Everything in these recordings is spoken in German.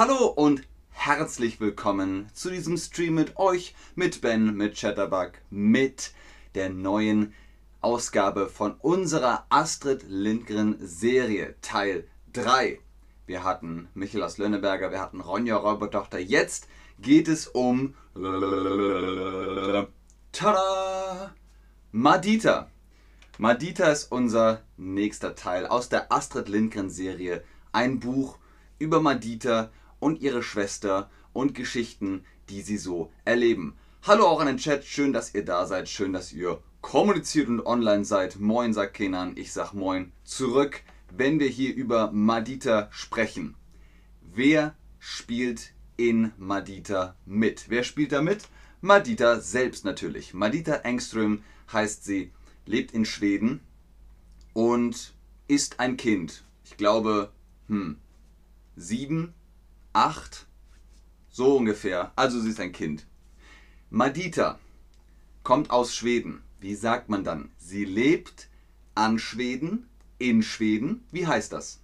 Hallo und herzlich willkommen zu diesem Stream mit euch, mit Ben, mit Chatterbug, mit der neuen Ausgabe von unserer Astrid Lindgren Serie Teil 3. Wir hatten Michael aus Lönneberger, wir hatten Ronja Räubertochter. Jetzt geht es um Tada! Madita. Madita ist unser nächster Teil aus der Astrid Lindgren Serie. Ein Buch über Madita und ihre Schwester und Geschichten, die sie so erleben. Hallo auch an den Chat, schön, dass ihr da seid, schön, dass ihr kommuniziert und online seid. Moin, sagt Kenan, ich sag Moin zurück, wenn wir hier über Madita sprechen. Wer spielt in Madita mit? Wer spielt da mit? Madita selbst natürlich. Madita Engström heißt sie lebt in Schweden und ist ein Kind. Ich glaube, hm, sieben, acht, so ungefähr. Also sie ist ein Kind. Madita kommt aus Schweden. Wie sagt man dann? Sie lebt an Schweden, in Schweden. Wie heißt das?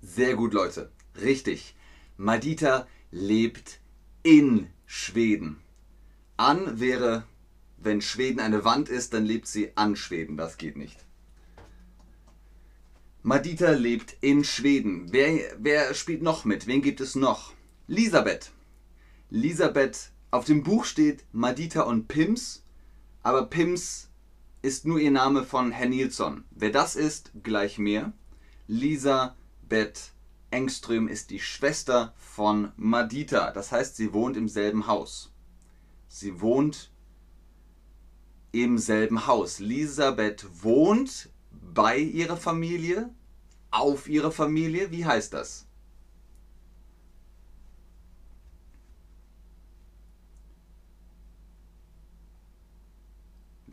Sehr gut, Leute. Richtig. Madita lebt in Schweden. An wäre, wenn Schweden eine Wand ist, dann lebt sie an Schweden. Das geht nicht. Madita lebt in Schweden. Wer, wer spielt noch mit? Wen gibt es noch? Elisabeth. Elisabeth, auf dem Buch steht Madita und Pims, aber Pims ist nur ihr Name von Herr Nilsson. Wer das ist, gleich mehr. Elisabeth Engström ist die Schwester von Madita. Das heißt, sie wohnt im selben Haus. Sie wohnt im selben Haus. Elisabeth wohnt bei ihrer Familie, auf ihrer Familie. Wie heißt das?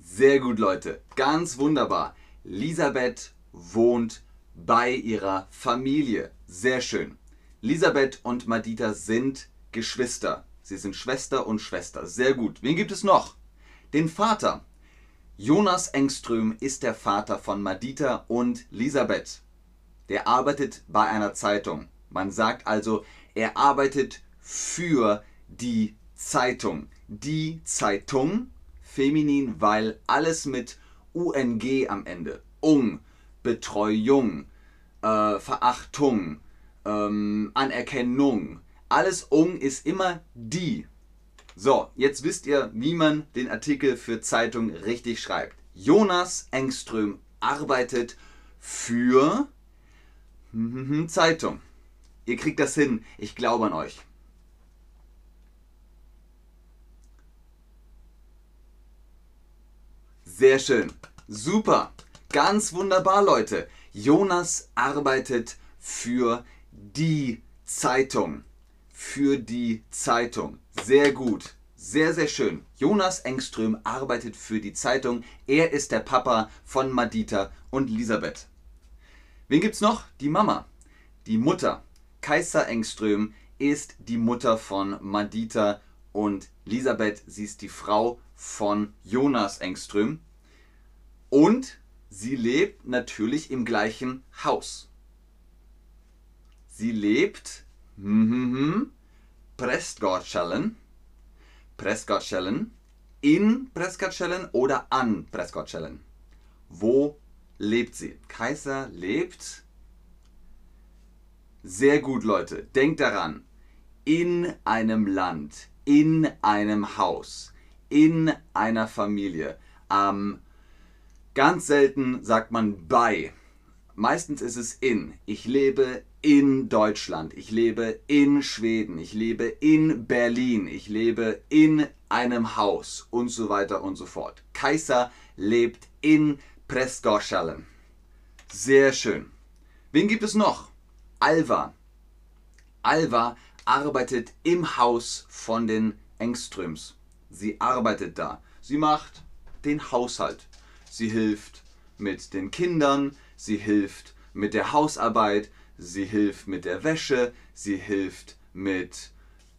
Sehr gut, Leute. Ganz wunderbar. Elisabeth wohnt bei ihrer Familie. Sehr schön. Elisabeth und Madita sind Geschwister. Sie sind Schwester und Schwester. Sehr gut. Wen gibt es noch? Den Vater. Jonas Engström ist der Vater von Madita und Elisabeth. Der arbeitet bei einer Zeitung. Man sagt also, er arbeitet für die Zeitung. Die Zeitung, feminin, weil alles mit UNG am Ende. Ung, Betreuung, äh, Verachtung, ähm, Anerkennung. Alles Ung ist immer die. So, jetzt wisst ihr, wie man den Artikel für Zeitung richtig schreibt. Jonas Engström arbeitet für Zeitung. Ihr kriegt das hin. Ich glaube an euch. Sehr schön. Super. Ganz wunderbar, Leute. Jonas arbeitet für die Zeitung. Für die Zeitung. Sehr gut. Sehr, sehr schön. Jonas Engström arbeitet für die Zeitung. Er ist der Papa von Madita und Elisabeth. Wen gibt's noch? Die Mama. Die Mutter. Kaiser Engström ist die Mutter von Madita und Elisabeth. Sie ist die Frau von Jonas Engström. Und Sie lebt natürlich im gleichen Haus. Sie lebt hm, hm, hm, Prästgårdskällen, Prästgårdskällen, in Prästgårdskällen oder an Prästgårdskällen. Wo lebt sie? Kaiser lebt. Sehr gut, Leute. Denkt daran. In einem Land, in einem Haus, in einer Familie, am Ganz selten sagt man bei. Meistens ist es in. Ich lebe in Deutschland. Ich lebe in Schweden. Ich lebe in Berlin. Ich lebe in einem Haus und so weiter und so fort. Kaiser lebt in Prästgårdskällen. Sehr schön. Wen gibt es noch? Alva. Alva arbeitet im Haus von den Engströms. Sie arbeitet da. Sie macht den Haushalt sie hilft mit den Kindern, sie hilft mit der Hausarbeit, sie hilft mit der Wäsche, sie hilft mit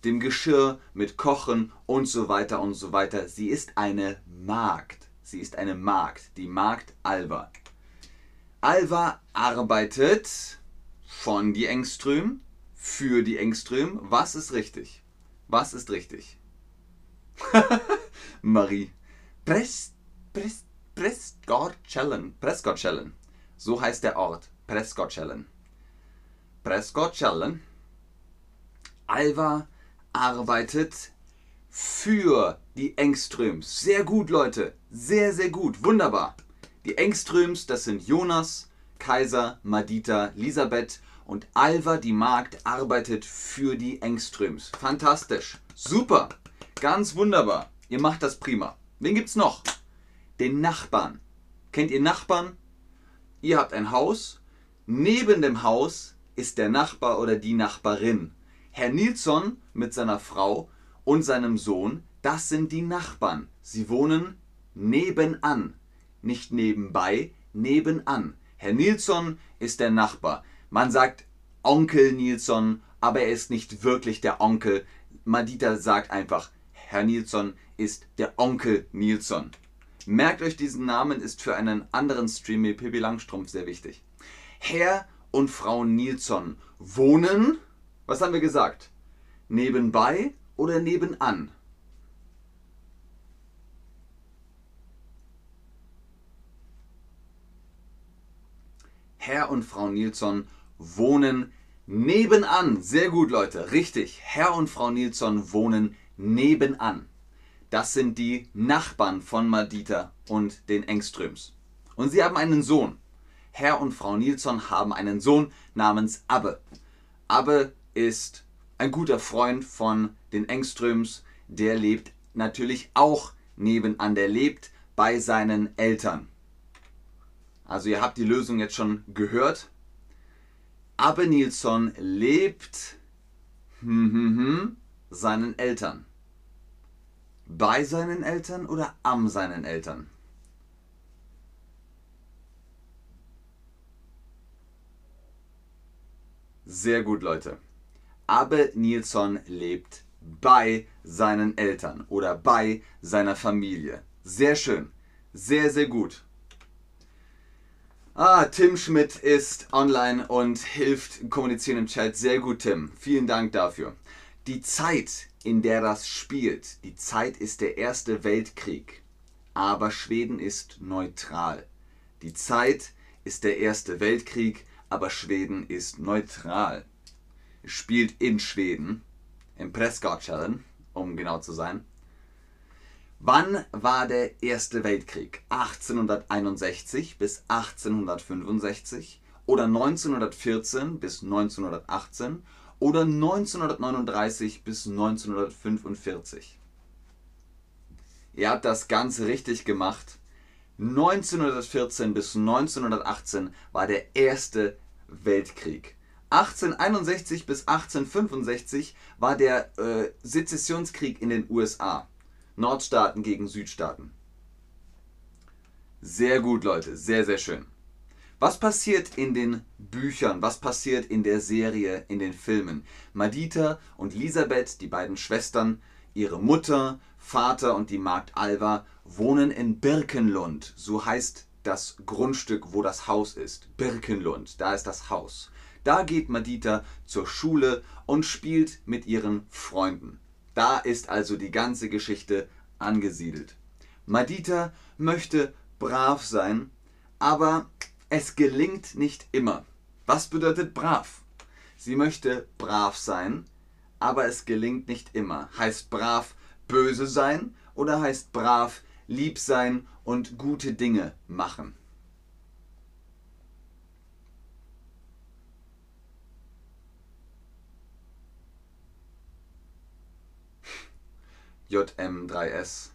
dem Geschirr, mit Kochen und so weiter und so weiter. Sie ist eine Magd. Sie ist eine Magd, die Magd Alba. Alva arbeitet von die Engström für die Engström. Was ist richtig? Was ist richtig? Marie. Prest, Prest, Prescott-Chellen. Prescott-Chellen. So heißt der Ort. Prescott-Chellen. Prescott-Chellen. Alva arbeitet für die Engströms. Sehr gut, Leute. Sehr, sehr gut. Wunderbar. Die Engströms, das sind Jonas, Kaiser, Madita, Elisabeth und Alva, die Magd, arbeitet für die Engströms. Fantastisch. Super. Ganz wunderbar. Ihr macht das prima. Wen gibt's noch? Den Nachbarn. Kennt ihr Nachbarn? Ihr habt ein Haus. Neben dem Haus ist der Nachbar oder die Nachbarin. Herr Nilsson mit seiner Frau und seinem Sohn, das sind die Nachbarn. Sie wohnen nebenan. Nicht nebenbei, nebenan. Herr Nilsson ist der Nachbar. Man sagt Onkel Nilsson, aber er ist nicht wirklich der Onkel. Madita sagt einfach, Herr Nilsson ist der Onkel Nilsson. Merkt euch diesen Namen, ist für einen anderen Stream wie Pippi Langstrumpf sehr wichtig. Herr und Frau Nilsson wohnen, was haben wir gesagt? Nebenbei oder nebenan? Herr und Frau Nilsson wohnen nebenan. Sehr gut, Leute. Richtig. Herr und Frau Nilsson wohnen nebenan. Das sind die Nachbarn von Madita und den Engströms. Und sie haben einen Sohn. Herr und Frau Nilsson haben einen Sohn namens Abbe. Abbe ist ein guter Freund von den Engströms. Der lebt natürlich auch nebenan. Der lebt bei seinen Eltern. Also ihr habt die Lösung jetzt schon gehört. Abbe Nilsson lebt hm, hm, hm, seinen Eltern. Bei seinen Eltern oder am seinen Eltern? Sehr gut, Leute. Abbe Nilsson lebt bei seinen Eltern oder bei seiner Familie. Sehr schön. Sehr, sehr gut. Ah, Tim Schmidt ist online und hilft kommunizieren im Chat. Sehr gut, Tim. Vielen Dank dafür. Die Zeit, in der das spielt, die Zeit ist der Erste Weltkrieg. Aber Schweden ist neutral. Die Zeit ist der Erste Weltkrieg, aber Schweden ist neutral. Spielt in Schweden, im Prescott-Challenge, um genau zu sein. Wann war der Erste Weltkrieg? 1861 bis 1865 oder 1914 bis 1918 oder 1939 bis 1945? Ihr habt das Ganze richtig gemacht. 1914 bis 1918 war der Erste Weltkrieg. 1861 bis 1865 war der äh, Sezessionskrieg in den USA. Nordstaaten gegen Südstaaten. Sehr gut, Leute, sehr, sehr schön. Was passiert in den Büchern? Was passiert in der Serie, in den Filmen? Madita und Elisabeth, die beiden Schwestern, ihre Mutter, Vater und die Magd Alva wohnen in Birkenlund. So heißt das Grundstück, wo das Haus ist. Birkenlund, da ist das Haus. Da geht Madita zur Schule und spielt mit ihren Freunden. Da ist also die ganze Geschichte angesiedelt. Madita möchte brav sein, aber es gelingt nicht immer. Was bedeutet brav? Sie möchte brav sein, aber es gelingt nicht immer. Heißt brav böse sein oder heißt brav lieb sein und gute Dinge machen? JM3S.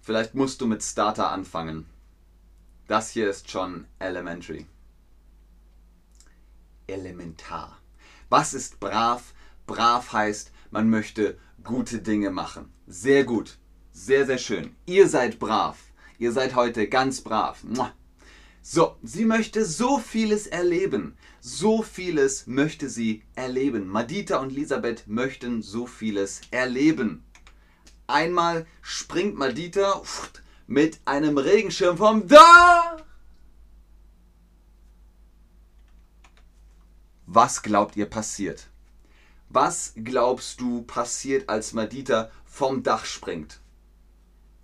Vielleicht musst du mit Starter anfangen. Das hier ist schon elementary. Elementar. Was ist brav? Brav heißt, man möchte gute Dinge machen. Sehr gut. Sehr, sehr schön. Ihr seid brav. Ihr seid heute ganz brav. So, sie möchte so vieles erleben. So vieles möchte sie erleben. Madita und Elisabeth möchten so vieles erleben. Einmal springt Madita mit einem Regenschirm vom Dach. Was glaubt ihr passiert? Was glaubst du passiert, als Madita vom Dach springt?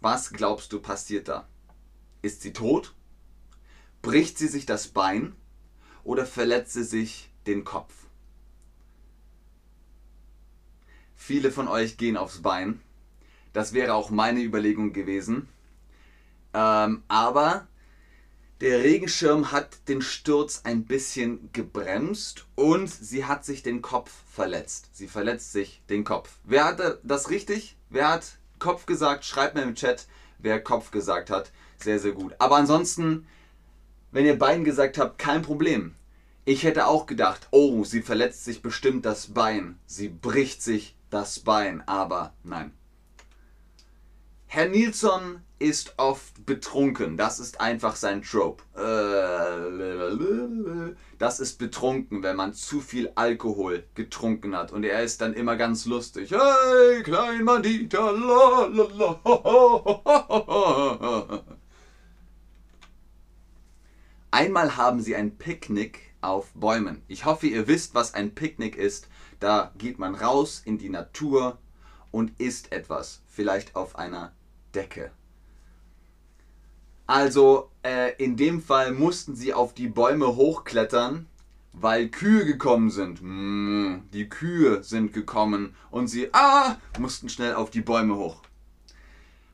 Was glaubst du passiert da? Ist sie tot? Bricht sie sich das Bein? Oder verletzt sie sich den Kopf? Viele von euch gehen aufs Bein. Das wäre auch meine Überlegung gewesen. Ähm, aber der Regenschirm hat den Sturz ein bisschen gebremst und sie hat sich den Kopf verletzt. Sie verletzt sich den Kopf. Wer hat das richtig? Wer hat Kopf gesagt? Schreibt mir im Chat, wer Kopf gesagt hat. Sehr, sehr gut. Aber ansonsten, wenn ihr beiden gesagt habt, kein Problem. Ich hätte auch gedacht, oh, sie verletzt sich bestimmt das Bein. Sie bricht sich das Bein. Aber nein. Herr Nilsson ist oft betrunken. Das ist einfach sein Trope. Das ist betrunken, wenn man zu viel Alkohol getrunken hat. Und er ist dann immer ganz lustig. Hey, klein Mandita. Einmal haben sie ein Picknick auf Bäumen. Ich hoffe, ihr wisst, was ein Picknick ist. Da geht man raus in die Natur und isst etwas. Vielleicht auf einer Decke. Also äh, in dem Fall mussten sie auf die Bäume hochklettern, weil Kühe gekommen sind. Mm, die Kühe sind gekommen und sie ah, mussten schnell auf die Bäume hoch.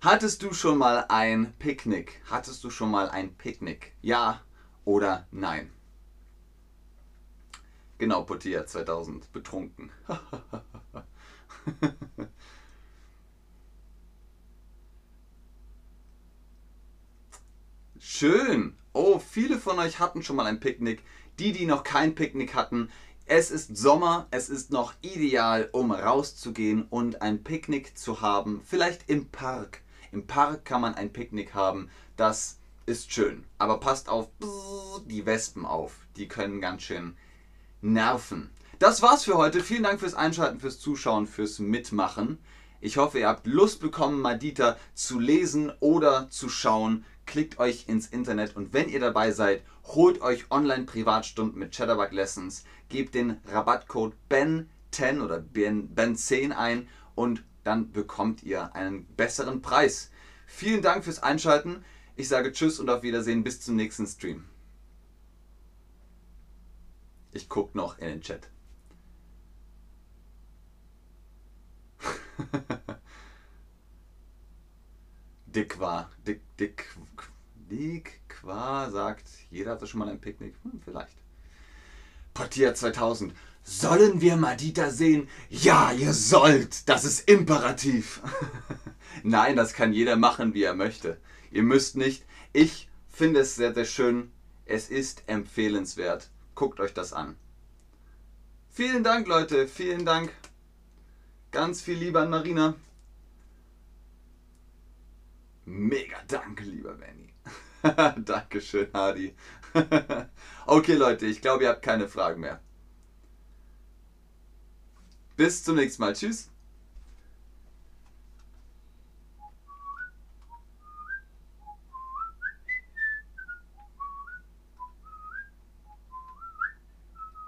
Hattest du schon mal ein Picknick? Hattest du schon mal ein Picknick? Ja oder nein? Genau, Potia 2000, betrunken. Schön. Oh, viele von euch hatten schon mal ein Picknick. Die, die noch kein Picknick hatten, es ist Sommer, es ist noch ideal, um rauszugehen und ein Picknick zu haben. Vielleicht im Park. Im Park kann man ein Picknick haben. Das ist schön. Aber passt auf die Wespen auf. Die können ganz schön nerven. Das war's für heute. Vielen Dank fürs Einschalten, fürs Zuschauen, fürs Mitmachen. Ich hoffe, ihr habt Lust bekommen, Madita zu lesen oder zu schauen klickt euch ins Internet und wenn ihr dabei seid, holt euch Online-Privatstunden mit Chatterbug Lessons, gebt den Rabattcode BEN10 oder BEN10 ein und dann bekommt ihr einen besseren Preis. Vielen Dank fürs Einschalten. Ich sage Tschüss und auf Wiedersehen bis zum nächsten Stream. Ich gucke noch in den Chat. Dick war. Dick, dick, dick, qua sagt, jeder hatte schon mal ein Picknick. Hm, vielleicht. Portier 2000. Sollen wir Madita sehen? Ja, ihr sollt. Das ist imperativ. Nein, das kann jeder machen, wie er möchte. Ihr müsst nicht. Ich finde es sehr, sehr schön. Es ist empfehlenswert. Guckt euch das an. Vielen Dank, Leute. Vielen Dank. Ganz viel Liebe an Marina. Mega danke, lieber Benny. Dankeschön, Hadi. okay, Leute, ich glaube, ihr habt keine Fragen mehr. Bis zum nächsten Mal. Tschüss.